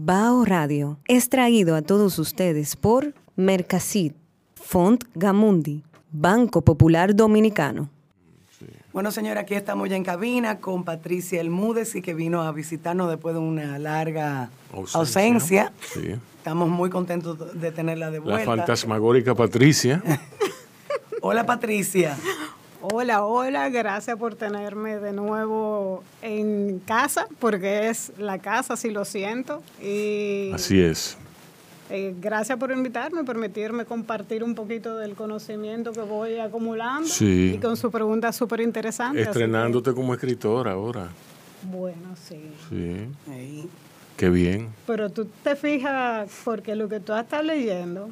Bao Radio es traído a todos ustedes por Mercasit, Font Gamundi, Banco Popular Dominicano. Bueno, señora, aquí estamos ya en cabina con Patricia Elmúdez y que vino a visitarnos después de una larga ausencia. Estamos muy contentos de tenerla de vuelta. La fantasmagórica Patricia. Hola, Patricia. Hola, hola, gracias por tenerme de nuevo en casa, porque es la casa, si lo siento. Y, Así es. Eh, gracias por invitarme, permitirme compartir un poquito del conocimiento que voy acumulando sí. y con su pregunta súper interesante. Estrenándote como escritora ahora. Bueno, sí. Sí. Qué bien. Pero tú te fijas, porque lo que tú estás leyendo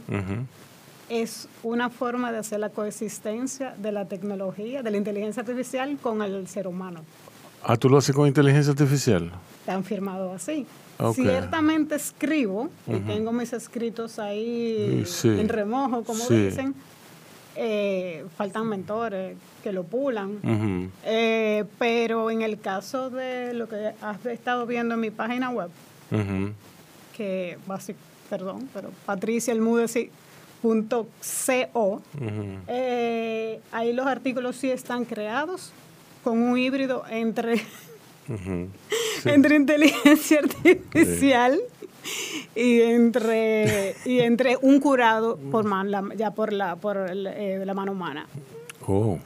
es una forma de hacer la coexistencia de la tecnología, de la inteligencia artificial con el ser humano. Ah, ¿tú lo haces con inteligencia artificial? Te han firmado así. Ciertamente escribo, y tengo mis escritos ahí en remojo, como dicen. Eh, faltan mentores que lo pulan. Eh, pero en el caso de lo que has estado viendo en mi página web, que básicamente, perdón, pero Patricia el sí .co. Eh, ahí los artículos sí están creados con un híbrido entre, entre inteligencia artificial y entre y entre un curado por man, ya por la por eh, la mano humana. Oh.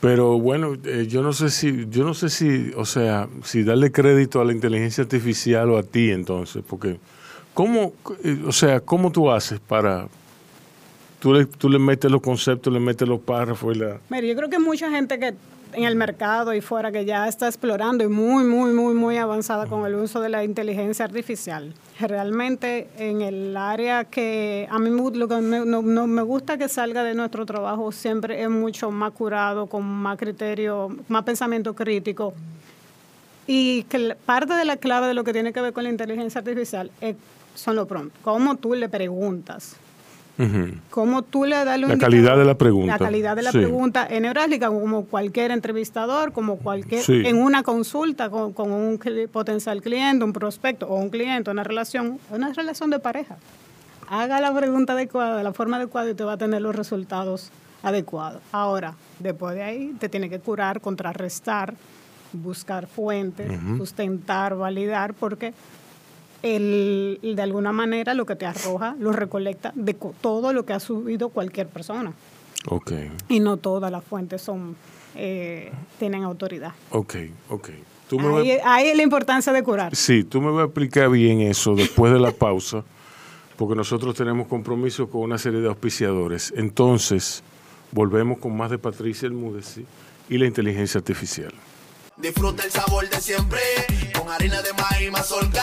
Pero bueno, eh, yo no sé si, yo no sé si, o sea, si darle crédito a la inteligencia artificial o a ti entonces, porque ¿Cómo, o sea, cómo tú haces para... Tú le, tú le metes los conceptos, le metes los párrafos y la... Mira, yo creo que mucha gente que en el mercado y fuera que ya está explorando y muy, muy, muy, muy avanzada con el uso de la inteligencia artificial. Realmente en el área que a mí lo que me, no, me gusta que salga de nuestro trabajo siempre es mucho más curado, con más criterio, más pensamiento crítico. Y que parte de la clave de lo que tiene que ver con la inteligencia artificial es son lo pronto. ¿Cómo tú le preguntas? ¿Cómo tú le das la calidad de la pregunta? La calidad de la pregunta en neurálgica, como cualquier entrevistador, como cualquier en una consulta con, un potencial cliente, un prospecto o un cliente, una relación, una relación de pareja. Haga la pregunta adecuada, de la forma adecuada y te va a tener los resultados adecuados. Ahora, después de ahí, te tiene que curar, contrarrestar, buscar fuentes, sustentar, validar, porque el, de alguna manera lo que te arroja lo recolecta de todo lo que ha subido cualquier persona. Ok. Y no todas las fuentes son eh, tienen autoridad. Ok, ok. ahí, es la importancia de curar. Sí, tú me vas a explicar bien eso después de la pausa, porque nosotros tenemos compromiso con una serie de auspiciadores. Entonces, volvemos con más de Patricia Elmúdez y la inteligencia artificial. Disfruta el sabor de siempre, con harina de maíz mazorca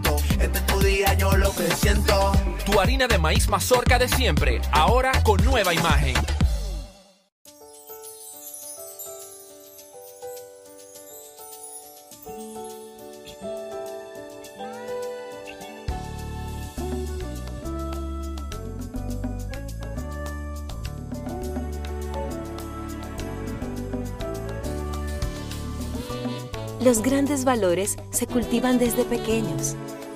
Este es tu día, yo lo que siento. Tu harina de maíz mazorca de siempre, ahora con nueva imagen. Los grandes valores se cultivan desde pequeños,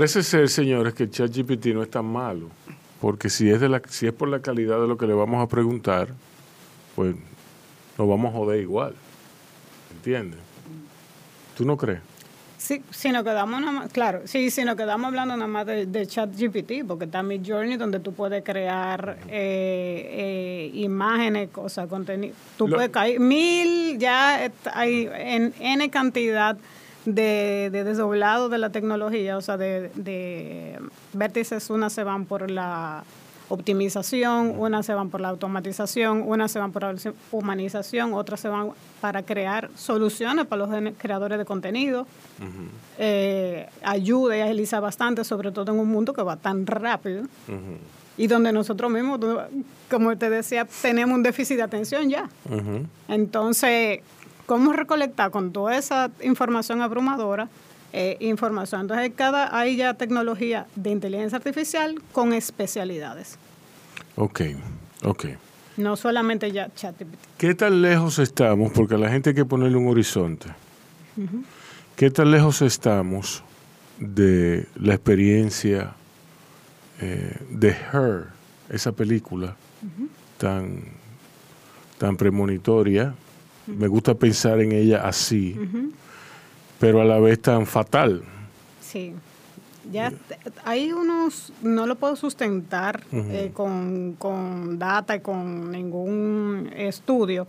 Parece ser, señores, que ChatGPT no es tan malo. Porque si es, de la, si es por la calidad de lo que le vamos a preguntar, pues nos vamos a joder igual. ¿Entiendes? ¿Tú no crees? Sí, si nos quedamos nada más, claro, sí, si nos quedamos hablando nada más de, de ChatGPT, porque está mi Journey donde tú puedes crear eh, eh, imágenes, cosas, contenido. Tú puedes caer mil, ya hay en N cantidad de, de desdoblado de la tecnología, o sea, de, de vértices, unas se van por la optimización, unas se van por la automatización, unas se van por la humanización, otras se van para crear soluciones para los creadores de contenido. Eh, ayuda y agiliza bastante, sobre todo en un mundo que va tan rápido. Y donde nosotros mismos, como te decía, tenemos un déficit de atención ya. Entonces, cómo recolectar con toda esa información abrumadora eh, información. Entonces, cada, hay ya tecnología de inteligencia artificial con especialidades. Ok, ok. No solamente ya chat. ¿Qué tan lejos estamos? Porque a la gente hay que ponerle un horizonte. ¿Qué tan lejos estamos de la experiencia eh, de Her, esa película tan, tan premonitoria, me gusta pensar en ella así, pero a la vez tan fatal. Sí. Ya hay unos, no lo puedo sustentar eh, con, con, data y con ningún estudio,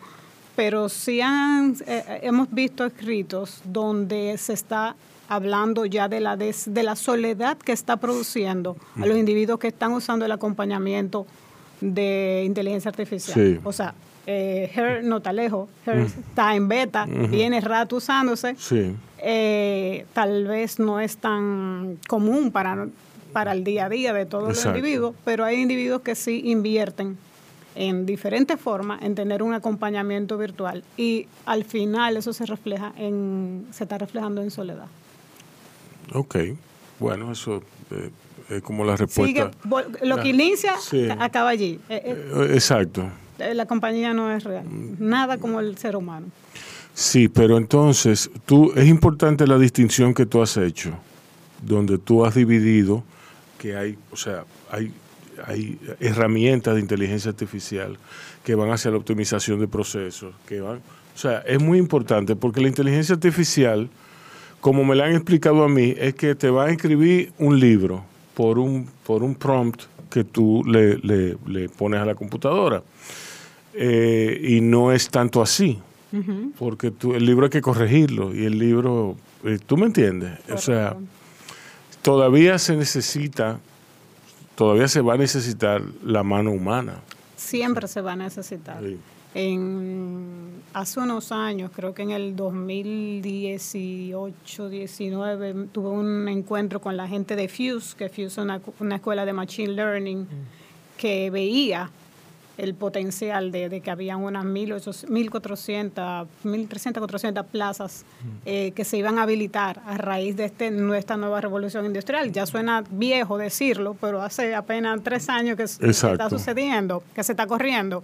pero sí han, eh, hemos visto escritos donde se está hablando ya de la, de, la soledad que está produciendo a los individuos que están usando el acompañamiento de inteligencia artificial. O sea, eh, Her no está lejos, Her está en beta, viene rato usándose. Eh, tal vez no es tan común para, para el día a día de todos los individuos, pero hay individuos que sí invierten en diferentes formas en tener un acompañamiento virtual y al final eso se refleja en se está reflejando en soledad. Ok, bueno, eso eh, es como la respuesta. lo que inicia acaba allí. exacto. Eh, la compañía no es real. Nada como el ser humano. Sí, pero entonces tú es importante la distinción que tú has hecho, donde tú has dividido que hay, o sea, hay, hay herramientas de inteligencia artificial que van hacia la optimización de procesos, que van, o sea, es muy importante porque la inteligencia artificial, como me la han explicado a mí, es que te va a escribir un libro por un, por un prompt que tú le, le, le pones a la computadora. Eh, y no es tanto así, porque tú, el libro hay que corregirlo y el libro, eh, tú me entiendes, o sea, todavía se necesita, todavía se va a necesitar la mano humana. Siempre se va a necesitar. En, hace unos años, creo que en el 2018, 19, tuve un encuentro con la gente de Fuse, que Fuse es una, una escuela de Machine Learning, mm. que veía el potencial de, que habían unas 1.400, 1.300, 400 plazas eh, que se iban a habilitar a raíz de este, nuestra nueva revolución industrial. Ya suena viejo decirlo, pero hace apenas tres años que, está sucediendo, que se está corriendo.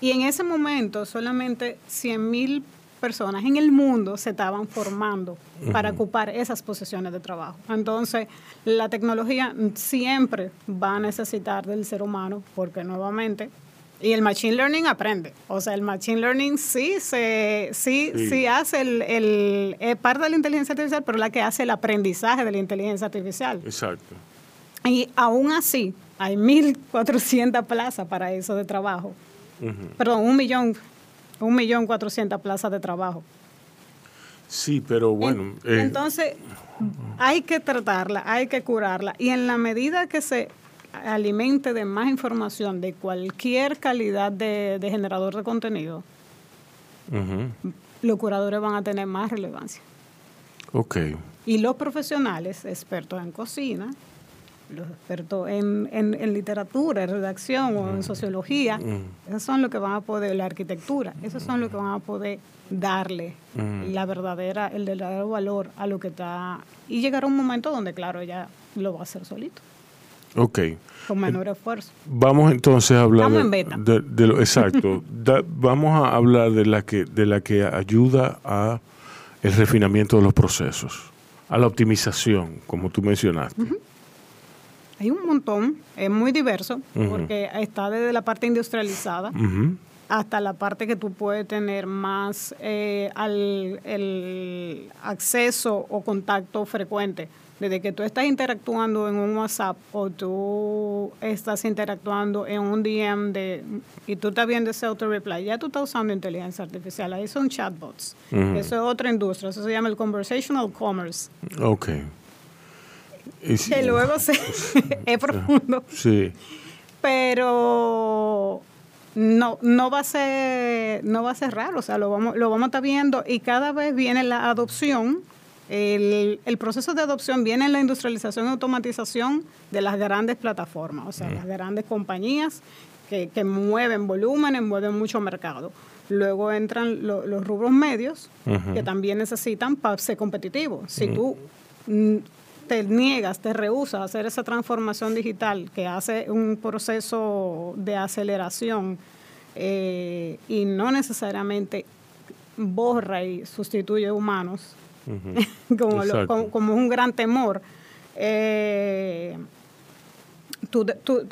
Y en ese momento solamente 100.000 personas en el mundo se estaban formando para ocupar esas posiciones de trabajo. Entonces, la tecnología siempre va a necesitar del ser humano, porque nuevamente y el machine learning aprende. O sea, el machine learning sí se sí, sí. hace el, el parte de la inteligencia artificial, pero la que hace el aprendizaje de la inteligencia artificial. Exacto. Y aún así, hay 1.400 plazas para eso de trabajo. Perdón, un millón, un millón cuatrocientas plazas de trabajo. Sí, pero bueno. Eh, entonces, hay que tratarla, hay que curarla. Y en la medida que se alimente de más información de cualquier calidad de, generador de contenido, los curadores van a tener más relevancia. Ok. Y los profesionales, expertos en cocina, los expertos en, en, literatura, en redacción o en sociología, esos son los que van a poder, la arquitectura, esos son los que van a poder darle la verdadera, el verdadero valor a lo que está. Y llegará un momento donde, claro, ella lo va a hacer solito. Ok. Con menor esfuerzo. Vamos entonces a hablar de, lo exacto. vamos a hablar de la que de la que ayuda a el refinamiento de los procesos, a la optimización, como tú mencionaste. Hay un montón, es muy diverso, porque está desde la parte industrializada hasta la parte que tú puedes tener más eh, al el acceso o contacto frecuente. Desde que tú estás interactuando en un WhatsApp o tú estás interactuando en un DM de, y tú estás viendo ese auto-reply, ya tú estás usando inteligencia artificial. Ahí son chatbots. Eso es otra industria. Eso se llama el conversational commerce. Ok que luego se, es profundo. Sí. Pero no, no va a ser, no va a ser raro, o sea, lo vamos, lo vamos a estar viendo y cada vez viene la adopción. El, proceso de adopción viene en la industrialización y automatización de las grandes plataformas, o sea, las grandes compañías que, mueven volúmenes, mueven mucho mercado. Luego entran los rubros medios, que también necesitan para ser competitivos. Si tú te niegas, te rehusas a hacer esa transformación digital que hace un proceso de aceleración eh, y no necesariamente borra y sustituye humanos, como, un gran temor. Eh,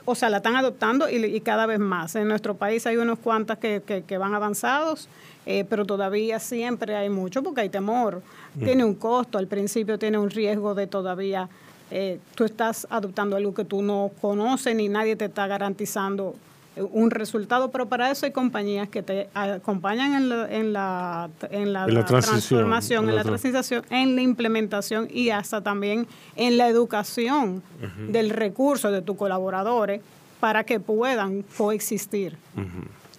o sea, la están adoptando y, cada vez más. En nuestro país hay unos cuantas que, que, van avanzados, eh, pero todavía siempre hay mucho porque hay temor. Mm. Tiene un costo, al principio tiene un riesgo de todavía, eh, tú estás adoptando algo que tú no conoces ni nadie te está garantizando un resultado, pero para eso hay compañías que te acompañan en la, en la, en la, transformación, en la, transición, en la implementación y hasta también en la educación del recurso de tus colaboradores para que puedan coexistir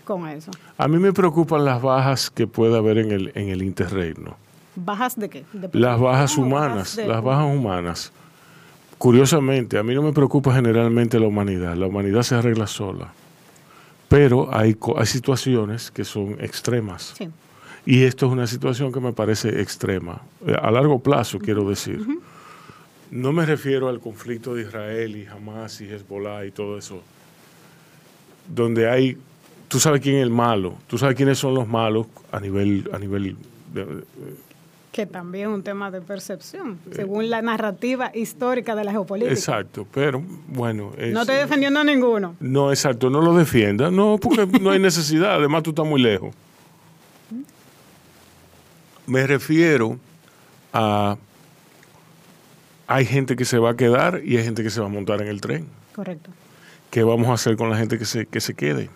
con eso. A mí me preocupan las bajas que puede haber en el, en el interreino. ¿Bajas de qué? las bajas humanas, las bajas humanas. Curiosamente, a mí no me preocupa generalmente la humanidad. La humanidad se arregla sola. Pero hay, hay situaciones que son extremas. Y esto es una situación que me parece extrema. Eh, a largo plazo, quiero decir. No me refiero al conflicto de Israel y Hamas y Hezbollah y todo eso. Donde hay, tú sabes quién es el malo, tú sabes quiénes son los malos a nivel, a nivel que también es un tema de percepción, eh, según la narrativa histórica de la geopolítica. Exacto, pero bueno. no estoy defendiendo a ninguno. No, exacto, no lo defienda. No, porque no hay necesidad, además tú estás muy lejos. Me refiero a. Hay gente que se va a quedar y hay gente que se va a montar en el tren. Correcto. ¿Qué vamos a hacer con la gente que se, que se quede?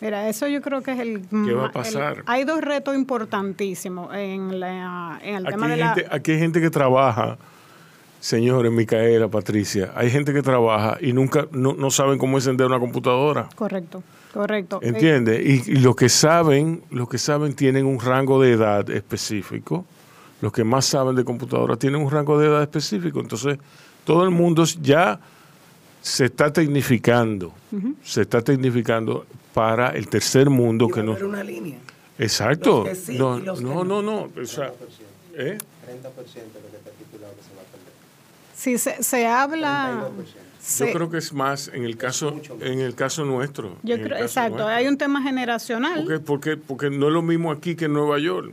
Mira, eso yo creo que es el... ¿Qué va a pasar? hay dos retos importantísimos en, la, en el tema de la... aquí hay gente que trabaja, señores, Micaela, Patricia, hay gente que trabaja y nunca, no, saben cómo encender una computadora. Correcto, correcto. ¿Entiendes? Y, y, los que saben, los que saben tienen un rango de edad específico. Los que más saben de computadora tienen un rango de edad específico. Entonces, todo el mundo ya se está tecnificando, se está tecnificando para el tercer mundo que no. una línea. Exacto. no, no, no, no, o sea, ¿eh? 30% de lo que está titulado que se va a perder. Si se, se habla. Yo creo que es más en el caso en el caso nuestro. Yo creo, exacto, hay un tema generacional. Porque, porque, porque no es lo mismo aquí que en Nueva York.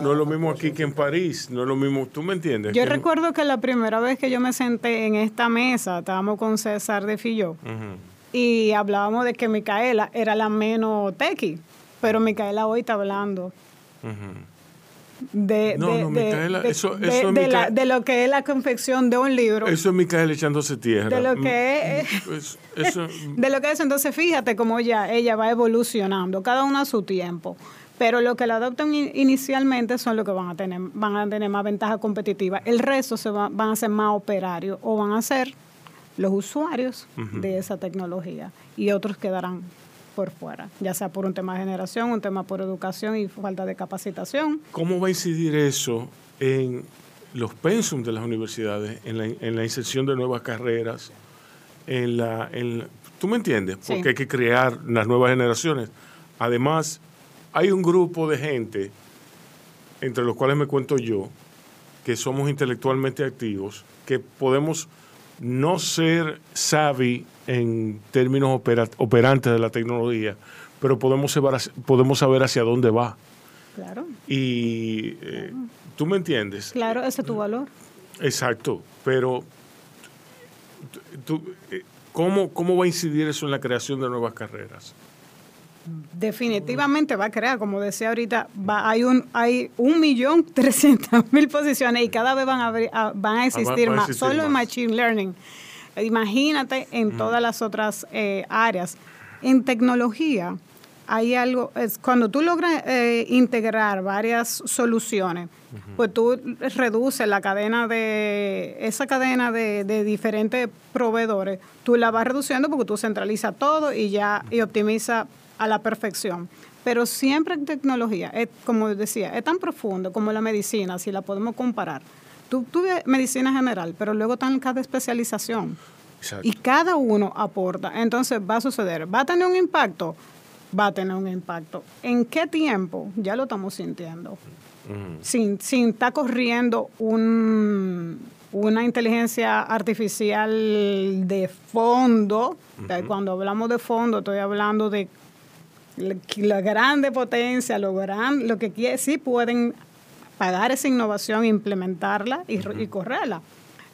No es lo mismo aquí que en París. No es lo mismo. ¿Tú me entiendes? Yo recuerdo que la primera vez que yo me senté en esta mesa, estábamos con César de Filló, y hablábamos de que Micaela era la menos tequi, pero Micaela hoy está hablando de, de, lo que es la confección de un libro. Eso es Micaela echándose tierra. De lo que es, mm, pues, de lo que es, entonces fíjate cómo ella, ella va evolucionando, cada uno a su tiempo. Pero lo que la adoptan inicialmente son los que van a tener, van a tener más ventaja competitiva. El resto se van a ser más operarios o van a ser los usuarios de esa tecnología y otros quedarán por fuera, ya sea por un tema de generación, un tema por educación y falta de capacitación. ¿Cómo va a incidir eso en los pensum de las universidades, en la, en la inserción de nuevas carreras, en la, en, ¿tú me entiendes? Porque hay que crear las nuevas generaciones. Además, hay un grupo de gente, entre los cuales me cuento yo, que somos intelectualmente activos, que podemos no ser savvy en términos operantes de la tecnología, pero podemos saber, podemos saber hacia dónde va. Claro. Y eh, tú me entiendes. Claro, ese es tu valor. Exacto, pero eh, ¿cómo, ¿cómo va a incidir eso en la creación de nuevas carreras? Definitivamente va a crear, como decía ahorita, va, hay un hay un millón trescientas mil posiciones y cada vez van a, van a ah, existir más, solo en Machine Learning. Imagínate en todas las otras eh, áreas. En tecnología hay algo, es cuando tú logras eh, integrar varias soluciones, pues tú reduces la cadena de, esa cadena de, de, diferentes proveedores, tú la vas reduciendo porque tú centralizas todo y ya y optimiza a la perfección. Pero siempre en tecnología, es, como decía, es tan profundo como la medicina, si la podemos comparar. Tú tuve medicina general, pero luego en cada especialización. Y cada uno aporta. Entonces va a suceder. ¿Va a tener un impacto? Va a tener un impacto. ¿En qué tiempo? Ya lo estamos sintiendo. Sin, sin estar corriendo un, una inteligencia artificial de fondo. Cuando hablamos de fondo, estoy hablando de la, grande potencia, lo, gran, lo que quiere, sí pueden pagar esa innovación, implementarla y, correrla.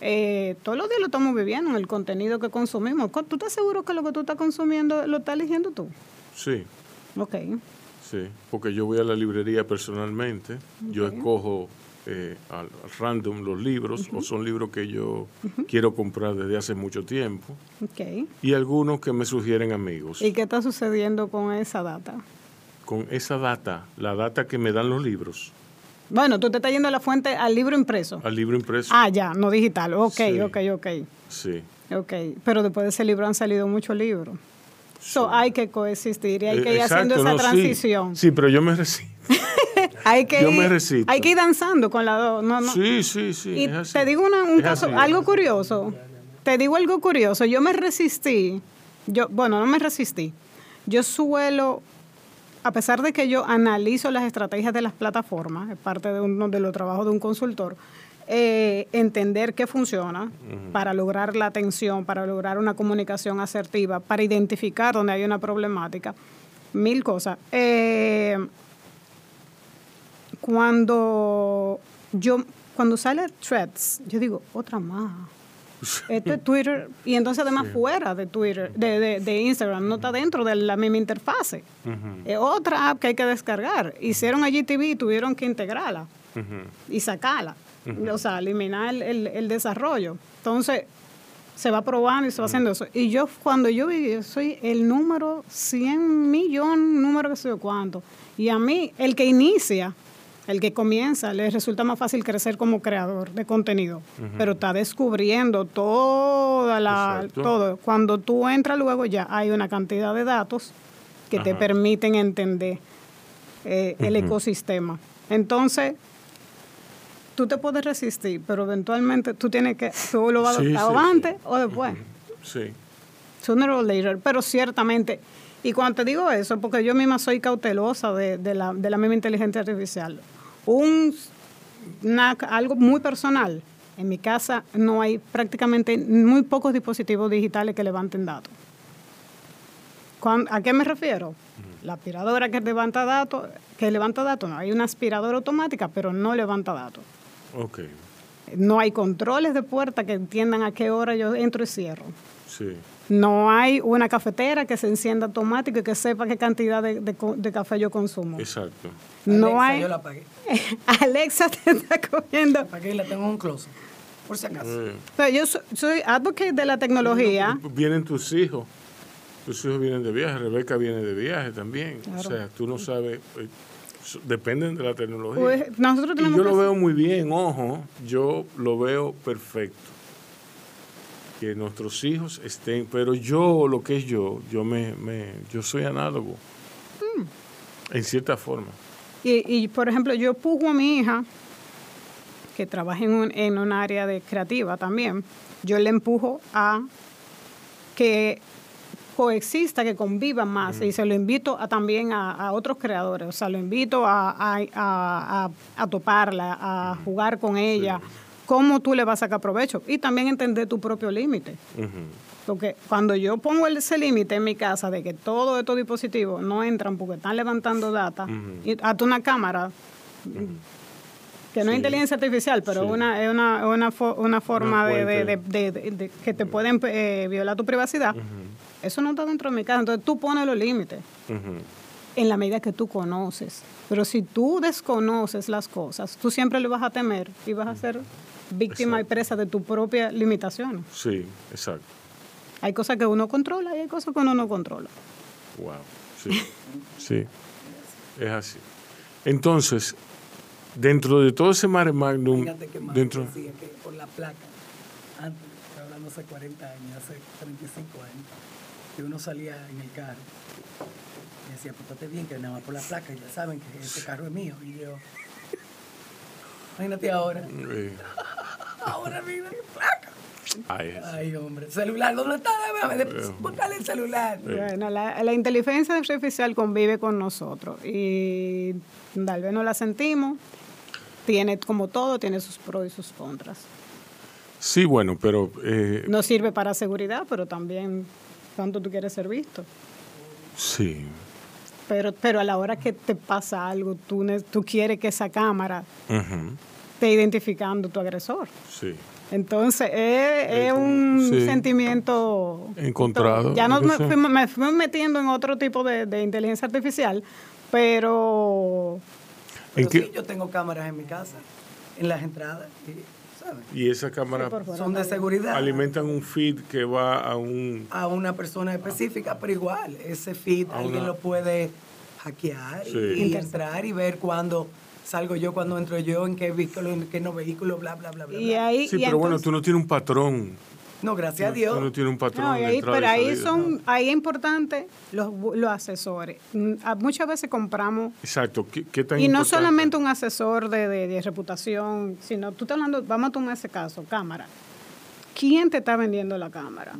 Eh, todos los días lo estamos viviendo en el contenido que consumimos. ¿Tú estás seguro que lo que tú estás consumiendo lo estás eligiendo tú? Sí. Ok. Sí, porque yo voy a la librería personalmente, yo escojo eh, al, random los libros, o son libros que yo quiero comprar desde hace mucho tiempo. Y algunos que me sugieren amigos. ¿Y qué está sucediendo con esa data? Con esa data, la data que me dan los libros. Bueno, tú te estás yendo a la fuente al libro impreso. Al libro impreso. Ah, ya, no digital. Ok, ok, ok. Sí. Ok, pero después de ese libro han salido muchos libros. So, hay que coexistir y hay que ir haciendo esa transición. Sí. pero yo me resisto. hay que yo me resisto. Hay que ir danzando con la dos. No, no. Sí, sí, sí. Y te digo un caso, algo curioso. Te digo algo curioso. Yo me resistí. Yo, bueno, no me resistí. Yo suelo, a pesar de que yo analizo las estrategias de las plataformas, es parte de uno de los trabajos de un consultor, eh, entender qué funciona para lograr la atención, para lograr una comunicación asertiva, para identificar dónde hay una problemática, mil cosas. Eh, cuando yo cuando sale threads, yo digo, otra más. Esto es Twitter, y entonces además fuera de Twitter, de, de, Instagram, no está dentro de la misma interfase. Es otra app que hay que descargar. Hicieron allí TV y tuvieron que integrarla y sacarla o sea, eliminar el, desarrollo. Entonces, se va probando y se va haciendo eso. Y yo, cuando yo vi, yo soy el número 100 millón, número que sé yo cuánto. Y a mí, el que inicia, el que comienza, le resulta más fácil crecer como creador de contenido. Pero está descubriendo toda la, todo. Cuando tú entras luego ya hay una cantidad de datos que te permiten entender eh, el ecosistema. Entonces, tú te puedes resistir, pero eventualmente tú tienes que, tú lo vas a antes o después. Sí. Sooner or later, pero ciertamente. Y cuando te digo eso, porque yo misma soy cautelosa de, de, la, de la misma inteligencia artificial. Un, algo muy personal. En mi casa no hay prácticamente muy pocos dispositivos digitales que levanten datos. ¿A qué me refiero? La aspiradora que levanta datos, que levanta datos, no, hay una aspiradora automática, pero no levanta datos. No hay controles de puerta que entiendan a qué hora yo entro y cierro. Sí. No hay una cafetera que se encienda automático y que sepa qué cantidad de, café yo consumo. Exacto. No Alexa, hay. Yo la pagué. Alexa te está cogiendo. ¿Para qué la tengo en un closet? Por si acaso. Pero yo soy, soy advocate de la tecnología. Vienen tus hijos. Tus hijos vienen de viaje. Rebeca viene de viaje también. O sea, tú no sabes. Eh, dependen de la tecnología. Pues, nosotros y yo lo veo muy bien, ojo, yo lo veo perfecto. Que nuestros hijos estén, pero yo, lo que es yo, yo me, me yo soy análogo. Mm. En cierta forma. Y, y, por ejemplo, yo pujo a mi hija, que trabaja en un, en un área de creativa también, yo le empujo a que coexista, que conviva más. Y se lo invito a, también a, otros creadores. O sea, lo invito a, toparla, a jugar con ella. Cómo tú le vas a sacar provecho. Y también entender tu propio límite. Porque cuando yo pongo ese límite en mi casa de que todos estos dispositivos no entran porque están levantando data, y hasta una cámara, que no es inteligencia artificial, pero una, es una, una, una forma de, que te pueden eh, violar tu privacidad, eso no está dentro de mi casa. Entonces tú pones los límites. En la medida que tú conoces. Pero si tú desconoces las cosas, tú siempre le vas a temer y vas a ser víctima y presa de tu propia limitación. Sí, exacto. Hay cosas que uno controla y hay cosas que uno no controla. Wow, sí, sí, es así. Entonces, dentro de todo ese mare magnum, dentro... Decía que por la placa, antes, hablando hace 40 años, hace 35 años, que uno salía en el carro y decía, pues bien que nada más por la placa, ya saben que ese carro es mío. Y yo, imagínate ahora. ahora mira mi placa. Ay, hombre, celular, ¿dónde está? Búscale el celular. Bueno, la, la, inteligencia artificial convive con nosotros y tal vez no la sentimos. Tiene, como todo, tiene sus pros y sus contras. Sí, bueno, pero... Eh, no sirve para seguridad, pero también cuánto tú quieres ser visto. Sí. Pero, pero a la hora que te pasa algo, tú, tú quieres que esa cámara esté identificando tu agresor. Sí. Entonces, es, un sentimiento... Encontrado. Ya no me fui, metiendo en otro tipo de, inteligencia artificial, pero... pero sí, yo tengo cámaras en mi casa, en las entradas. Y esa cámara son de seguridad. Alimentan un feed que va a un... A una persona específica, pero igual, ese feed alguien lo puede hackear y, entrar y ver cuándo salgo yo, cuando entro yo, en qué vehículo, en qué no vehículo, bla, bla, bla, bla. Y sí, pero bueno, tú no tienes un patrón. No, gracias a Dios. Tú no tienes un patrón. pero ahí son, ahí es importante los, los asesores. Mm, muchas veces compramos. Exacto. ¿Qué, y no solamente un asesor de, de, reputación, sino tú estás hablando, vamos a tomar ese caso, cámara. ¿Quién te está vendiendo la cámara?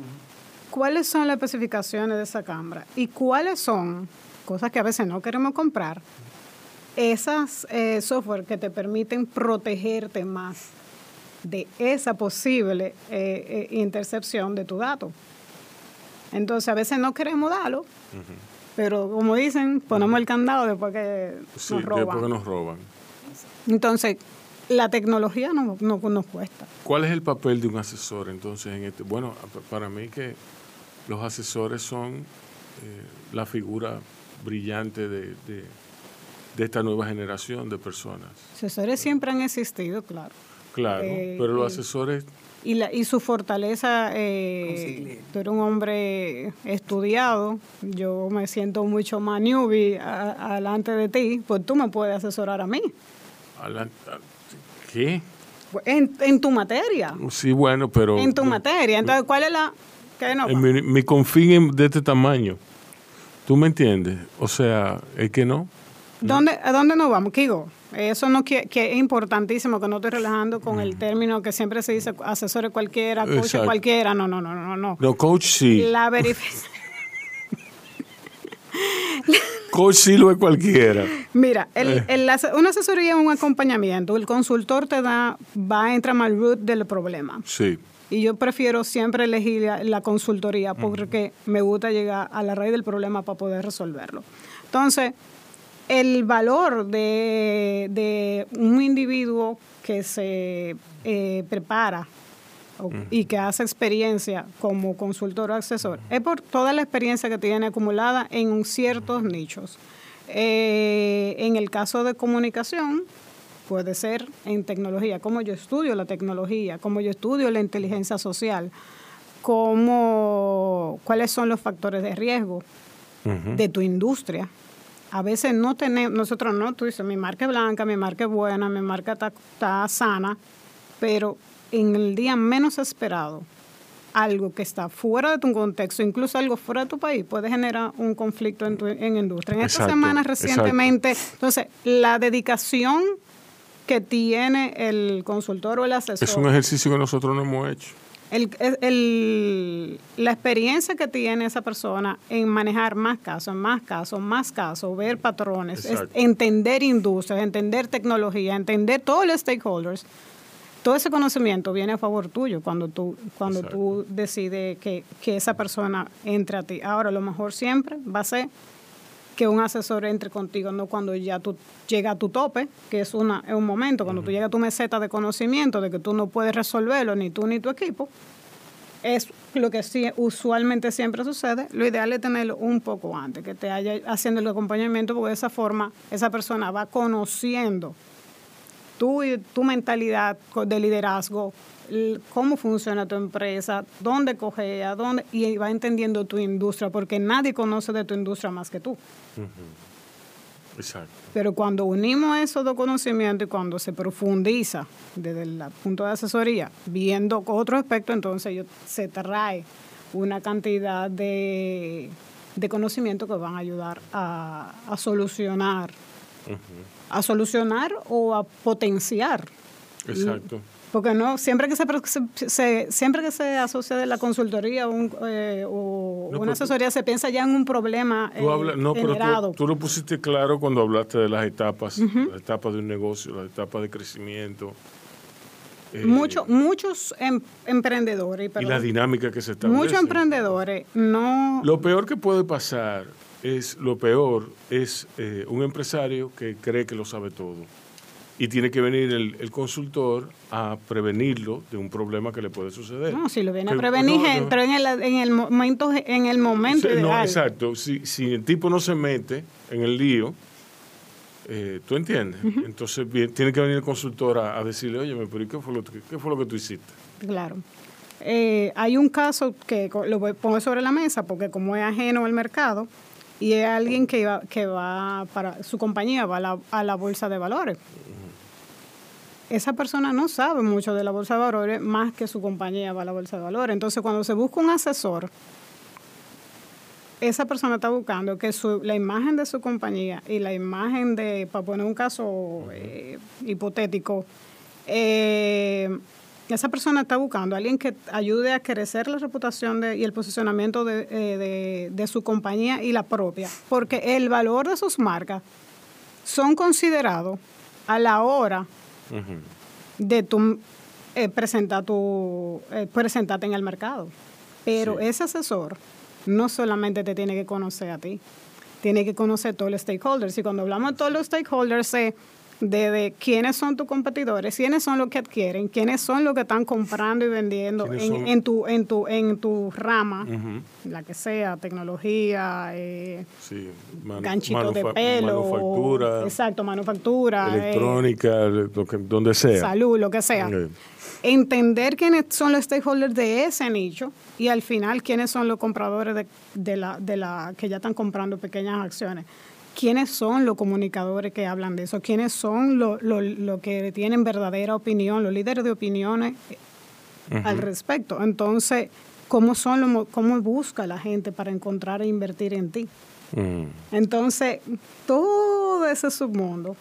¿Cuáles son las especificaciones de esa cámara? ¿Y cuáles son, cosas que a veces no queremos comprar, esas eh, software que te permiten protegerte más? De esa posible eh, eh, intercepción de tu dato. Entonces, a veces no queremos darlo, pero como dicen, ponemos el candado después que nos roban. Después que nos roban. Entonces, la tecnología no, nos cuesta. ¿Cuál es el papel de un asesor entonces en este? Bueno, para mí que los asesores son eh, la figura brillante de, de, de, esta nueva generación de personas. Asesores siempre han existido, claro. Claro, eh, pero los asesores... Y, la, y su fortaleza, eh, tú eres un hombre estudiado, yo me siento mucho más newbie adelante de ti, pues tú me puedes asesorar a mí. ¿Qué? En, en tu materia. Sí, bueno, pero... En tu materia. Entonces, ¿cuál es la...? ¿Qué no? Mi, mi confín de este tamaño. ¿Tú me entiendes? O sea, es que no. ¿Dónde, ¿A dónde nos vamos, Kigo? Eso no que, es importantísimo, que no estoy relajando con el término que siempre se dice asesores cualquiera, coach cualquiera. No, no, no, no, no. No, coach sí. La verificación. coach sí lo es cualquiera. Mira, el, eh. una asesoría es un acompañamiento. El consultor te da, va a entrar al root del problema. Sí. Y yo prefiero siempre elegir la, consultoría porque me gusta llegar a la raíz del problema para poder resolverlo. Entonces, el valor de, un individuo que se eh, prepara y que hace experiencia como consultor o asesor, es por toda la experiencia que tiene acumulada en ciertos nichos. Eh, en el caso de comunicación, puede ser en tecnología, como yo estudio la tecnología, como yo estudio la inteligencia social, cómo, cuáles son los factores de riesgo de tu industria. A veces no tenemos, nosotros no, tú dices, mi marca es blanca, mi marca es buena, mi marca está sana, pero en el día menos esperado, algo que está fuera de tu contexto, incluso algo fuera de tu país, puede generar un conflicto en tu en industria. En esta semana recientemente, entonces, la dedicación que tiene el consultor o el asesor. Es un ejercicio que nosotros no hemos hecho. El, el, la experiencia que tiene esa persona en manejar más casos, más casos, más casos, ver patrones, entender industrias, entender tecnología, entender todos los stakeholders, todo ese conocimiento viene a favor tuyo cuando tú, cuando tú decides que, que, esa persona entre a ti. Ahora, lo mejor siempre va a ser que un asesor entre contigo, no cuando ya tú llegas a tu tope, que es, una, es un momento, cuando tú llegas a tu meseta de conocimiento de que tú no puedes resolverlo, ni tú ni tu equipo, es lo que sí, usualmente siempre sucede. Lo ideal es tenerlo un poco antes, que te haya haciendo el acompañamiento, porque de esa forma esa persona va conociendo tu, tu mentalidad de liderazgo, cómo funciona tu empresa, dónde cogea, dónde, y va entendiendo tu industria, porque nadie conoce de tu industria más que tú. Exacto. Pero cuando unimos esos dos conocimientos y cuando se profundiza desde el punto de asesoría, viendo otro aspecto, entonces se trae una cantidad de, de conocimiento que van a ayudar a, solucionar a solucionar o a potenciar. Exacto. Porque no, siempre que se, siempre que se asocia de la consultoría eh, o una asesoría se piensa ya en un problema tú eh, no, Pero tú, lo pusiste claro cuando hablaste de las etapas, las etapas de un negocio, las etapas de crecimiento. Eh, muchos em, emprendedores. y la dinámica que se está Muchos emprendedores no... Lo peor que puede pasar es, lo peor es eh, un empresario que cree que lo sabe todo. Y tiene que venir el, consultor a prevenirlo de un problema que le puede suceder. No, si lo viene a prevenir, pero en el, en el momento, en el momento No, exacto. Si, si el tipo no se mete en el lío, eh, ¿tú entiendes? Entonces tiene que venir el consultor a, decirle, oye, pero ¿qué fue, lo, ¿qué fue lo que tú hiciste? Claro. Eh, hay un caso que lo pongo sobre la mesa porque como es ajeno al mercado, y es alguien que va, que va para su compañía va a la, a la bolsa de valores. Esa persona no sabe mucho de la bolsa de valores más que su compañía va a la bolsa de valores. Entonces, cuando se busca un asesor, esa persona está buscando que su, la imagen de su compañía y la imagen de, para poner un caso eh, hipotético, eh, esa persona está buscando a alguien que ayude a crecer la reputación y el posicionamiento eh, de, su compañía y la propia, porque el valor de sus marcas son considerados a la hora de tu, eh, presentar tu, eh, presentarte en el mercado. Pero ese asesor no solamente te tiene que conocer a ti, tiene que conocer a todos los stakeholders. Y cuando hablamos de todos los stakeholders, es de, quiénes son tus competidores, quiénes son los que adquieren, quiénes son los que están comprando y vendiendo en, tu en tu en tu rama, la que sea, tecnología, eh, ganchito de pelo, manufactura, exacto, manufactura, eh, electrónica, donde sea, salud, lo que sea. Entender quiénes son los stakeholders de ese nicho y al final quiénes son los compradores de, de la, de la que ya están comprando pequeñas acciones quiénes son los comunicadores que hablan de eso, quiénes son los lo, que tienen verdadera opinión, los líderes de opiniones eh, al respecto. Entonces, ¿cómo, son ¿cómo busca la gente para encontrar e invertir en ti? Mm. Entonces, todo ese submundo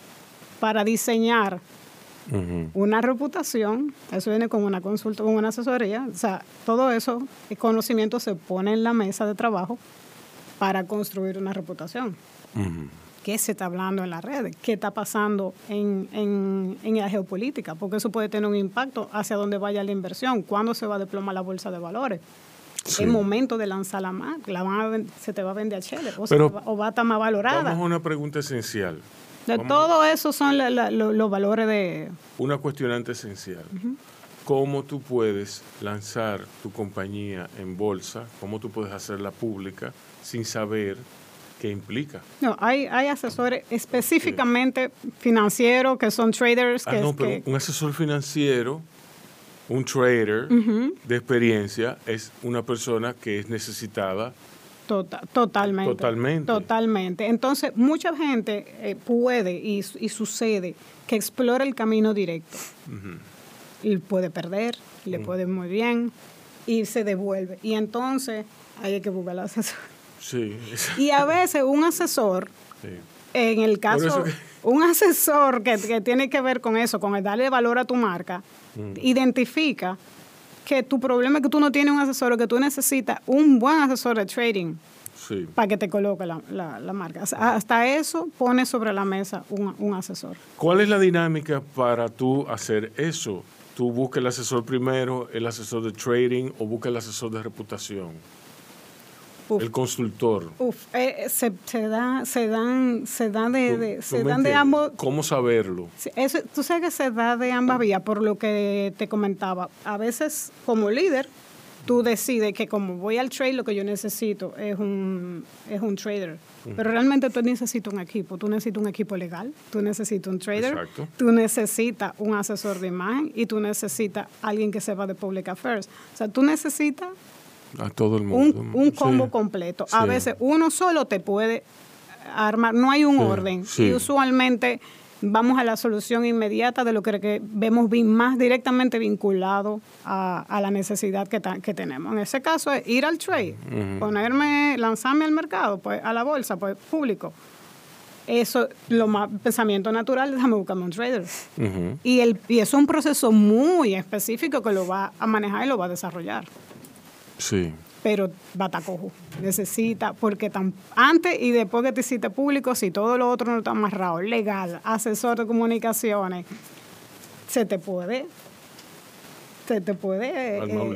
para diseñar una reputación, eso viene con una consulta, con una asesoría, o sea, todo eso, el conocimiento se pone en la mesa de trabajo para construir una reputación. ¿Qué se está hablando en las redes? ¿Qué está pasando en, en, la geopolítica? Porque eso puede tener un impacto hacia dónde vaya la inversión, cuándo se va a desplomar la bolsa de valores. El momento de lanzar la marca, la se te va a vender a Chile o, va, a estar más valorada. Vamos a una pregunta esencial. De todo eso son los valores de... Una cuestionante esencial. cómo tú puedes lanzar tu compañía en bolsa, cómo tú puedes hacerla pública sin saber qué implica. No, hay, hay asesores específicamente financieros que son traders. Ah, no, pero un asesor financiero, un trader de experiencia, es una persona que es necesitada Tota-, totalmente. Totalmente. Totalmente. Entonces, mucha gente eh, puede y, sucede que explora el camino directo. Y puede perder, le puede muy bien y se devuelve. Y entonces hay que buscar al asesor. Sí. Y a veces un asesor, en el caso, un asesor que, que, tiene que ver con eso, con el darle valor a tu marca, identifica que tu problema es que tú no tienes un asesor, que tú necesitas un buen asesor de trading para que te coloque la, marca. Hasta eso pone sobre la mesa un, asesor. ¿Cuál es la dinámica para tú hacer eso? ¿Tú buscas el asesor primero, el asesor de trading o buscas el asesor de reputación? El consultor. Uf, eh, eh, se, da, se dan, se dan de, se dan de ambos. ¿Cómo saberlo? Eso, tú sabes que se da de ambas vías, por lo que te comentaba. A veces, como líder, tú decides que como voy al trade, lo que yo necesito es un, es un trader. Pero realmente tú necesitas un equipo. Tú necesitas un equipo legal, tú necesitas un trader, Exacto. tú necesitas un asesor de imagen y tú necesitas alguien que sepa de public affairs. O sea, tú necesitas a todo el mundo. Un, combo completo. A veces uno solo te puede armar, no hay un orden. Y usualmente vamos a la solución inmediata de lo que, vemos más directamente vinculado a, la necesidad que, que, tenemos. En ese caso es ir al trade, ponerme, lanzarme al mercado, pues a la bolsa, pues público. Eso, lo más pensamiento natural, déjame buscarme un trader. y, el, y es un proceso muy específico que lo va a manejar y lo va a desarrollar. Sí. Pero batacojo. Necesita, porque tan, antes y después que te hiciste público, si todo lo otro no está amarrado, legal, asesor de comunicaciones, se te puede, se te puede... Armar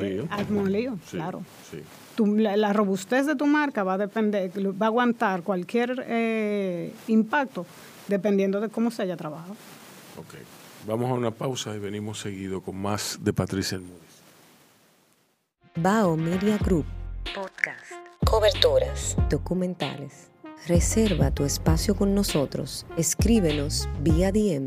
un lío. claro. la, robustez de tu marca va a depender, va a aguantar cualquier eh, impacto dependiendo de cómo se haya trabajado. Ok. Vamos a una pausa y venimos seguido con más de Patricia Elmúdez. Bao Media Group. Podcast. Coberturas. Documentales. Reserva tu espacio con nosotros. Escríbenos vía DM.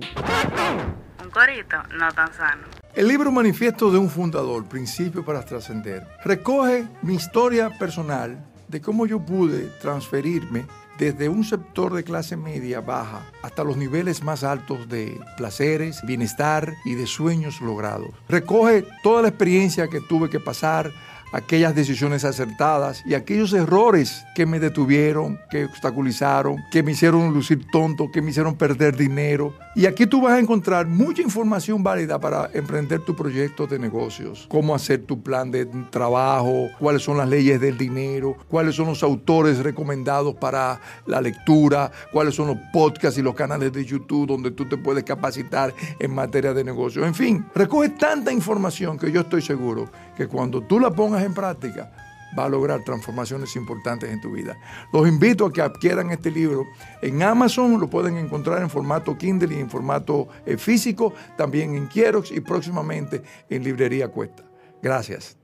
Un corito no tan sano. El libro Manifiesto de un Fundador, Principio para Trascender, recoge mi historia personal de cómo yo pude transferirme desde un sector de clase media baja hasta los niveles más altos de placeres, bienestar y de sueños logrados. Recoge toda la experiencia que tuve que pasar aquellas decisiones acertadas y aquellos errores que me detuvieron, que obstaculizaron, que me hicieron lucir tonto, que me hicieron perder dinero. Y aquí tú vas a encontrar mucha información válida para emprender tu proyecto de negocios, cómo hacer tu plan de trabajo, cuáles son las leyes del dinero, cuáles son los autores recomendados para la lectura, cuáles son los podcasts y los canales de YouTube donde tú te puedes capacitar en materia de negocios. En fin, recoge tanta información que yo estoy seguro que cuando tú la pongas en práctica, va a lograr transformaciones importantes en tu vida. Los invito a que adquieran este libro. En Amazon lo pueden encontrar en formato Kindle y en formato eh, físico, también en Kierox y próximamente en Librería Cuesta. Gracias.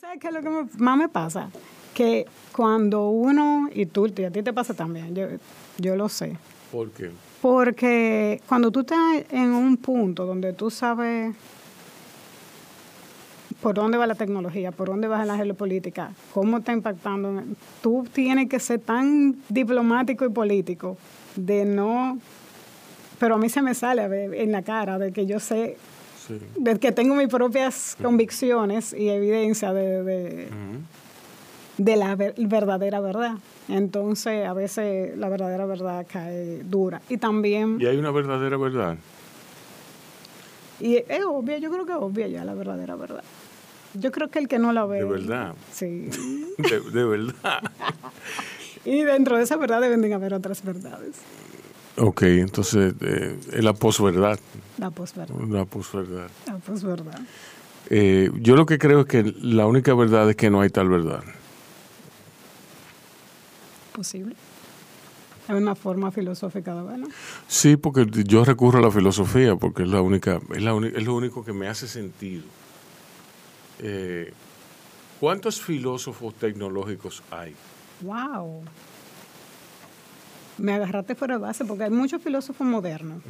¿Sabes qué es lo que más me pasa? Que cuando uno, y tú, y a ti te pasa también, yo, yo lo sé. ¿Por qué? Porque cuando tú estás en un punto donde tú sabes por dónde va la tecnología, por dónde va la geopolítica, cómo está impactando. Tú tienes que ser tan diplomático y político de no... Pero a mí se me sale en la cara de que yo sé, de que tengo mis propias convicciones y evidencia de, de, la verdadera verdad. Entonces, a veces la verdadera verdad cae dura. Y también... ¿Y hay una verdadera verdad? Y es obvia, yo creo que es obvia ya la verdadera verdad. Yo creo que el que no la ve. De verdad. Sí. De, verdad. y dentro de esa verdad deben haber otras verdades. Ok, entonces eh, es la posverdad. La posverdad. La posverdad. La posverdad. Eh, yo lo que creo es que la única verdad es que no hay tal verdad. Posible. Es una forma filosófica de verlo. Sí, porque yo recurro a la filosofía porque es la única, es, la es lo único que me hace sentido eh, ¿cuántos filósofos tecnológicos hay? ¡Wow! Me agarraste fuera de base porque hay muchos filósofos modernos.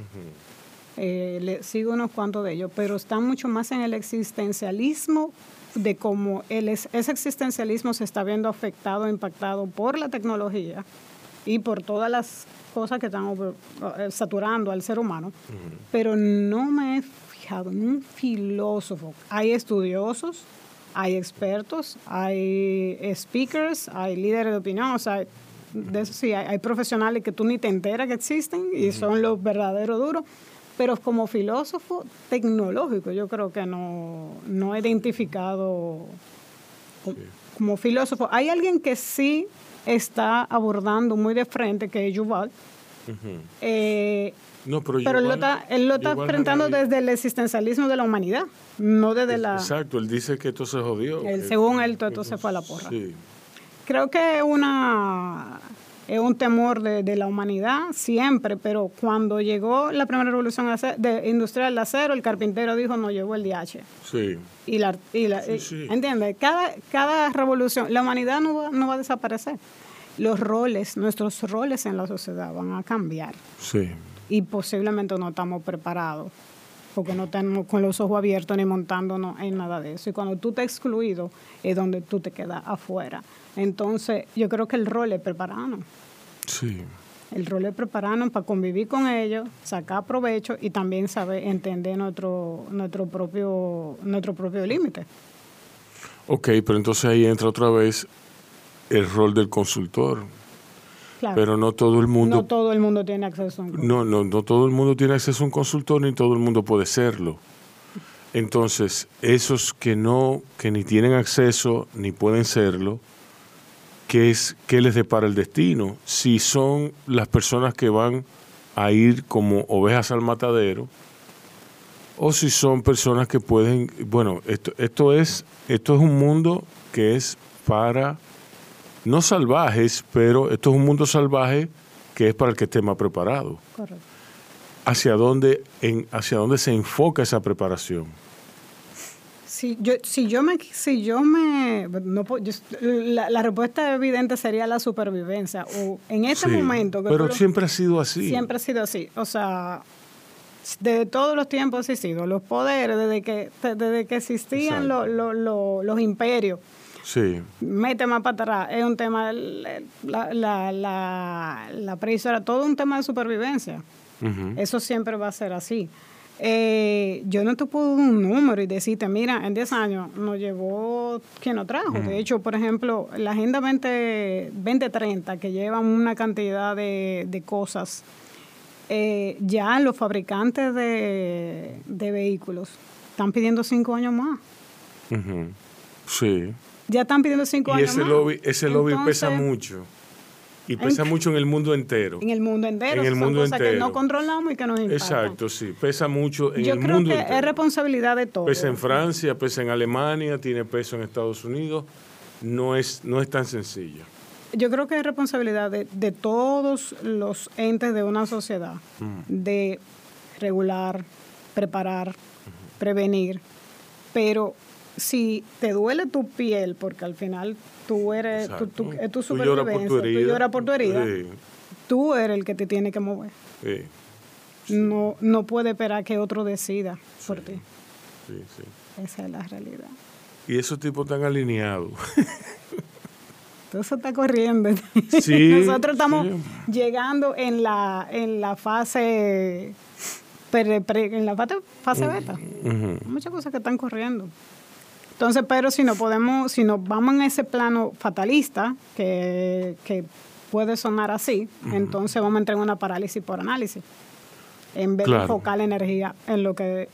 Eh, le, sigo unos cuantos de ellos, pero están mucho más en el existencialismo de cómo el, ese existencialismo se está viendo afectado, impactado por la tecnología y por todas las cosas que están eh, saturando al ser humano, pero no me he fijado en un filósofo. Hay estudiosos, hay expertos, hay speakers, hay líderes de opinión, o sea, de eso sí, hay, profesionales que tú ni te enteras que existen y son los verdaderos duros, pero como filósofo tecnológico yo creo que no, no he identificado como, filósofo. Hay alguien que sí está abordando muy de frente, que es Yuval. Eh, no, pero, él lo está, él lo está enfrentando desde el existencialismo de la humanidad, no desde la... Exacto, él dice que esto se jodió. según él, todo esto se fue a la porra. Sí creo que es una es un temor de, la humanidad siempre, pero cuando llegó la primera revolución industrial de acero, el carpintero dijo no llegó el DH. Sí. Y la, y la ¿entiendes? Cada, cada revolución, la humanidad no va, no va a desaparecer. Los roles, nuestros roles en la sociedad van a cambiar. Sí. Y posiblemente no estamos preparados porque no tenemos con los ojos abiertos ni montándonos en nada de eso. Y cuando tú te excluido es donde tú te quedas afuera. Entonces, yo creo que el rol es prepararnos. Sí. El rol es prepararnos para convivir con ellos, sacar provecho y también saber entender nuestro, nuestro propio, nuestro propio límite. Ok, pero entonces ahí entra otra vez el rol del consultor. Claro. Pero no todo el mundo. No todo el mundo tiene acceso a un consultor. No, no, no todo el mundo tiene acceso a un consultor, ni todo el mundo puede serlo. Entonces, esos que no, que ni tienen acceso ni pueden serlo, qué, es, qué les depara el destino, si son las personas que van a ir como ovejas al matadero o si son personas que pueden, bueno, esto, esto, es, esto es un mundo que es para, no salvajes, pero esto es un mundo salvaje que es para el que esté más preparado. Correcto. ¿Hacia dónde, en, hacia dónde se enfoca esa preparación? Si yo, si yo me, si yo me, no, la, respuesta evidente sería la supervivencia. O en este momento. pero siempre ha sido así. Siempre ha sido así. O sea, desde todos los tiempos ha sido. Los poderes, desde que, desde que existían los imperios. Sí. Mete más para atrás. Es un tema, la, la, la, la todo un tema de supervivencia. Eso siempre va a ser así. Eh, yo no te puedo dar un número y decirte, mira, en 10 años nos llevó quien nos trajo. De hecho, por ejemplo, la Agenda 20, 2030, que lleva una cantidad de, cosas, eh, ya los fabricantes de, vehículos están pidiendo 5 años más. Sí. Ya están pidiendo 5 años ese más. Lobby, ese lobby pesa mucho. Y pesa mucho en el mundo entero. En el mundo entero. En el mundo cosas que no controlamos y que nos impactan. Exacto, sí. Pesa mucho en el mundo entero. Yo creo que es responsabilidad de todos. Pesa en Francia, pesa en Alemania, tiene peso en Estados Unidos. No es, no es tan sencillo. Yo creo que es responsabilidad de, de todos los entes de una sociedad mm. de regular, preparar, prevenir. Pero si te duele tu piel, porque al final tú eres, tu, tu, es tu supervivencia, tú lloras por tu herida, tú, eres el que te tiene que mover. No, no puede esperar que otro decida por ti. Esa es la realidad. Y esos tipos están alineados. Todo eso está corriendo. Nosotros estamos llegando en la, en la fase en la fase, fase beta. Muchas cosas que están corriendo. Entonces, pero si no podemos, si nos vamos en ese plano fatalista, que, puede sonar así, entonces vamos a entrar en una parálisis por análisis. En vez de enfocar la energía en lo que,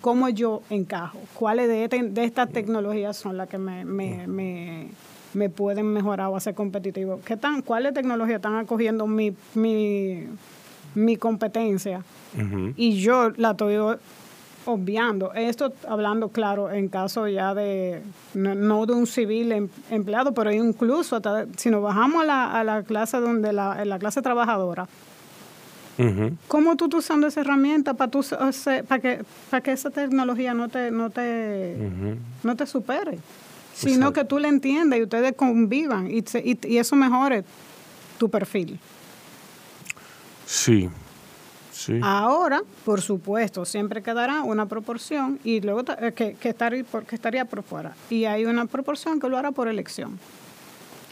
cómo yo encajo, cuáles de, este, de estas tecnologías son las que me, me, me, pueden mejorar o hacer competitivo. ¿Qué tan, ¿Cuáles tecnologías están acogiendo mi, mi, mi competencia? Y yo la estoy obviando. Esto hablando, claro, en caso ya de, no, de un civil em, empleado, pero incluso si nos bajamos a la, a la clase donde la, la clase trabajadora, ¿Cómo tú estás usando esa herramienta para para que, para que esa tecnología no te, no te, no te supere? Sino que tú le entiendas y ustedes convivan y, y, eso mejore tu perfil. Sí, Sí. Ahora, por supuesto, siempre quedará una proporción y luego eh, que, que, estaría, que estaría por fuera. Y hay una proporción que lo hará por elección.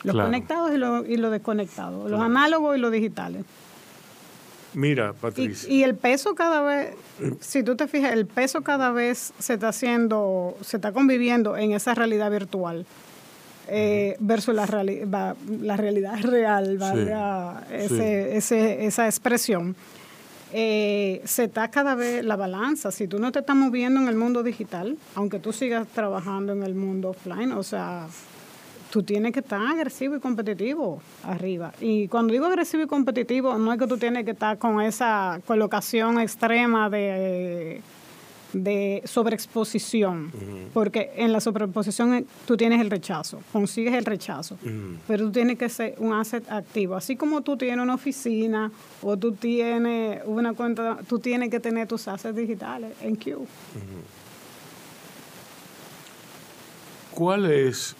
Los conectados y los y lo desconectados, los análogos y los digitales. Mira, Patricia. Y, el peso cada vez, si tú te fijas, el peso cada vez se está haciendo, se está conviviendo en esa realidad virtual. Eh, versus la, la realidad real, esa expresión. Eh, se está cada vez la balanza. Si tú no te estás moviendo en el mundo digital, aunque tú sigas trabajando en el mundo offline, o sea, tú tienes que estar agresivo y competitivo arriba. Y cuando digo agresivo y competitivo, no es que tú tienes que estar con esa colocación extrema de, de sobreexposición, porque en la sobreexposición eh, tú tienes el rechazo, consigues el rechazo, pero tú tienes que ser un asset activo. Así como tú tienes una oficina o tú tienes una cuenta, tú tienes que tener tus assets digitales en Q. ¿Cuál es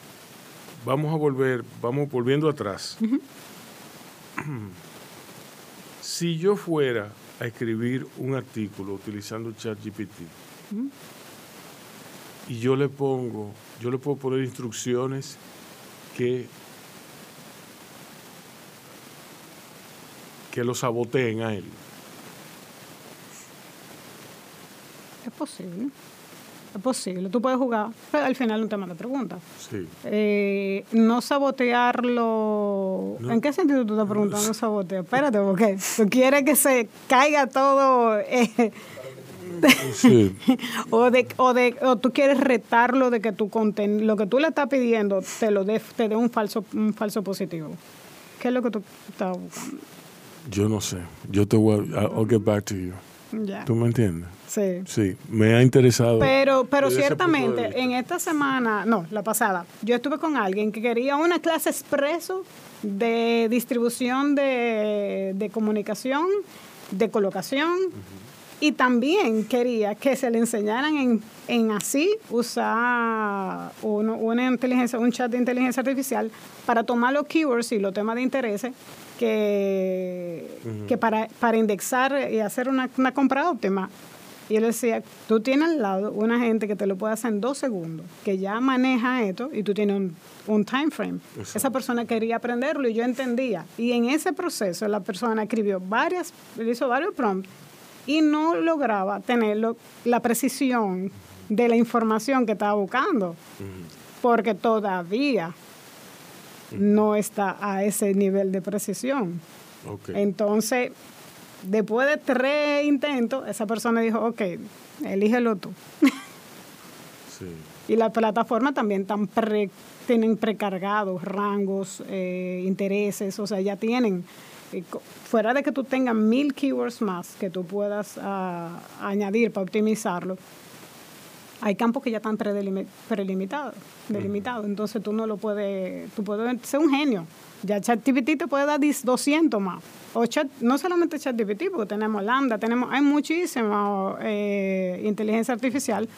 vamos a volver, vamos volviendo atrás. si yo fuera a escribir un artículo utilizando ChatGPT y yo le pongo, yo le puedo poner instrucciones que que lo saboteen a él. Es posible. Es posible, tú puedes jugar, pero al final un tema de pregunta. Sí. Eh, no sabotearlo. ¿En qué sentido tú estás preguntando sabotear? Espérate, porque tú quieres que se caiga todo. Eh, sí. o, de, o, de, o tú quieres retarlo de que tu contenido, lo que tú le estás pidiendo, te lo dé te dé un falso, un falso positivo. ¿Qué es lo que tú estás buscando? Yo no sé. Yo te voy a. I'll get back to you. ¿Tú me entiendes? Sí. Sí, me ha interesado. Pero, pero ciertamente, en esta semana, no, la pasada, yo estuve con alguien que quería una clase expreso de distribución de, comunicación, de colocación, y también quería que se le enseñaran en, en así usar una inteligencia, un chat de inteligencia artificial para tomar los keywords y los temas de interés que, que para, para indexar y hacer una, una compra óptima. Y él decía, tú tienes al lado una gente que te lo puede hacer en dos segundos, que ya maneja esto y tú tienes un, un time frame. Esa persona quería aprenderlo y yo entendía. Y en ese proceso la persona escribió varias, hizo varios prompts y no lograba tener la precisión de la información que estaba buscando, porque todavía no está a ese nivel de precisión. Entonces, después de tres intentos, esa persona dijo, ok, elígelo tú. Y la plataforma también tan tienen precargados rangos, eh, intereses, o sea, ya tienen, fuera de que tú tengas mil keywords más que tú puedas ah, añadir para optimizarlo, hay campos que ya están prelimitados, delimitados, entonces tú no lo puedes, tú puedes ser un genio. Ya ChatGPT te puede dar 200 más. O chat, no solamente ChatGPT, porque tenemos Lambda, tenemos, hay muchísima eh, inteligencia artificial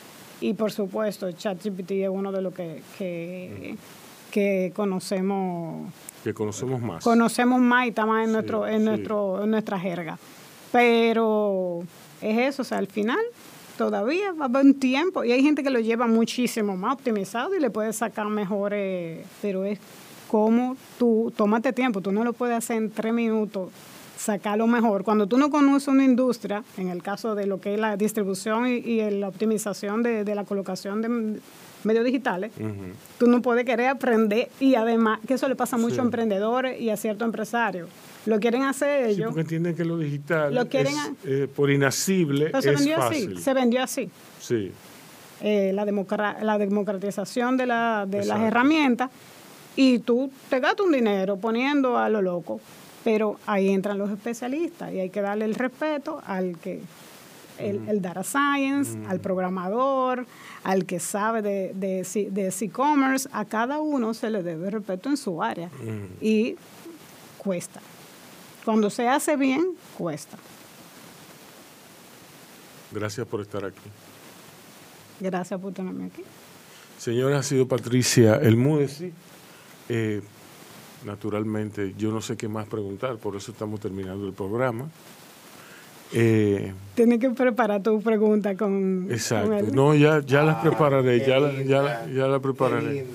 y por supuesto ChatGPT es uno de los que, que, conocemos. Que conocemos más. Conocemos más y está más en, nuestro, en, nuestro, en nuestra jerga. Pero es eso, o sea, al final todavía va a haber un tiempo y hay gente que lo lleva muchísimo más optimizado y le puede sacar mejores, pero es como tú, tómate tiempo, tú no lo puedes hacer en tres minutos, sacar lo mejor. Cuando tú no conoces una industria, en el caso de lo que es la distribución y, la optimización de, la colocación de medios digitales, tú no puedes querer aprender y además que eso le pasa mucho a emprendedores y a ciertos empresarios lo quieren hacer ellos. Sí, porque entienden que lo digital lo quieren eh, por inasible es se vendió fácil. Así, se vendió así. Sí. Eh, la, la democratización de, la, de las herramientas y tú te gastas un dinero poniendo a lo loco, pero ahí entran los especialistas y hay que darle el respeto al que el, data science, al programador, al que sabe de, de, e-commerce, a cada uno se le debe respeto en su área. Y cuesta. Cuando se hace bien, cuesta. Gracias por estar aquí. Gracias por tenerme aquí. Señora, ha sido Patricia El Eh, naturalmente, yo no sé qué más preguntar, por eso estamos terminando el programa. Eh, Tienes que preparar tu pregunta con. Exacto. no, ya, ya las prepararé, ya, la, ya, ya la prepararé.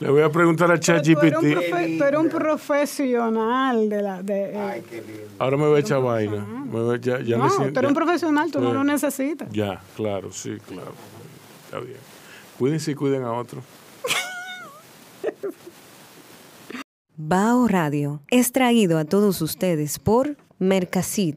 Le voy a preguntar a ChatGPT. Tú, eres un profesional de la. De, eh, Ahora me voy a echar vaina. Me ya, ya no, tú eres un profesional, tú no lo necesitas. Ya, claro, sí, claro. Está bien. Cuídense y cuiden a otros. Bao Radio es traído a todos ustedes por Mercasit,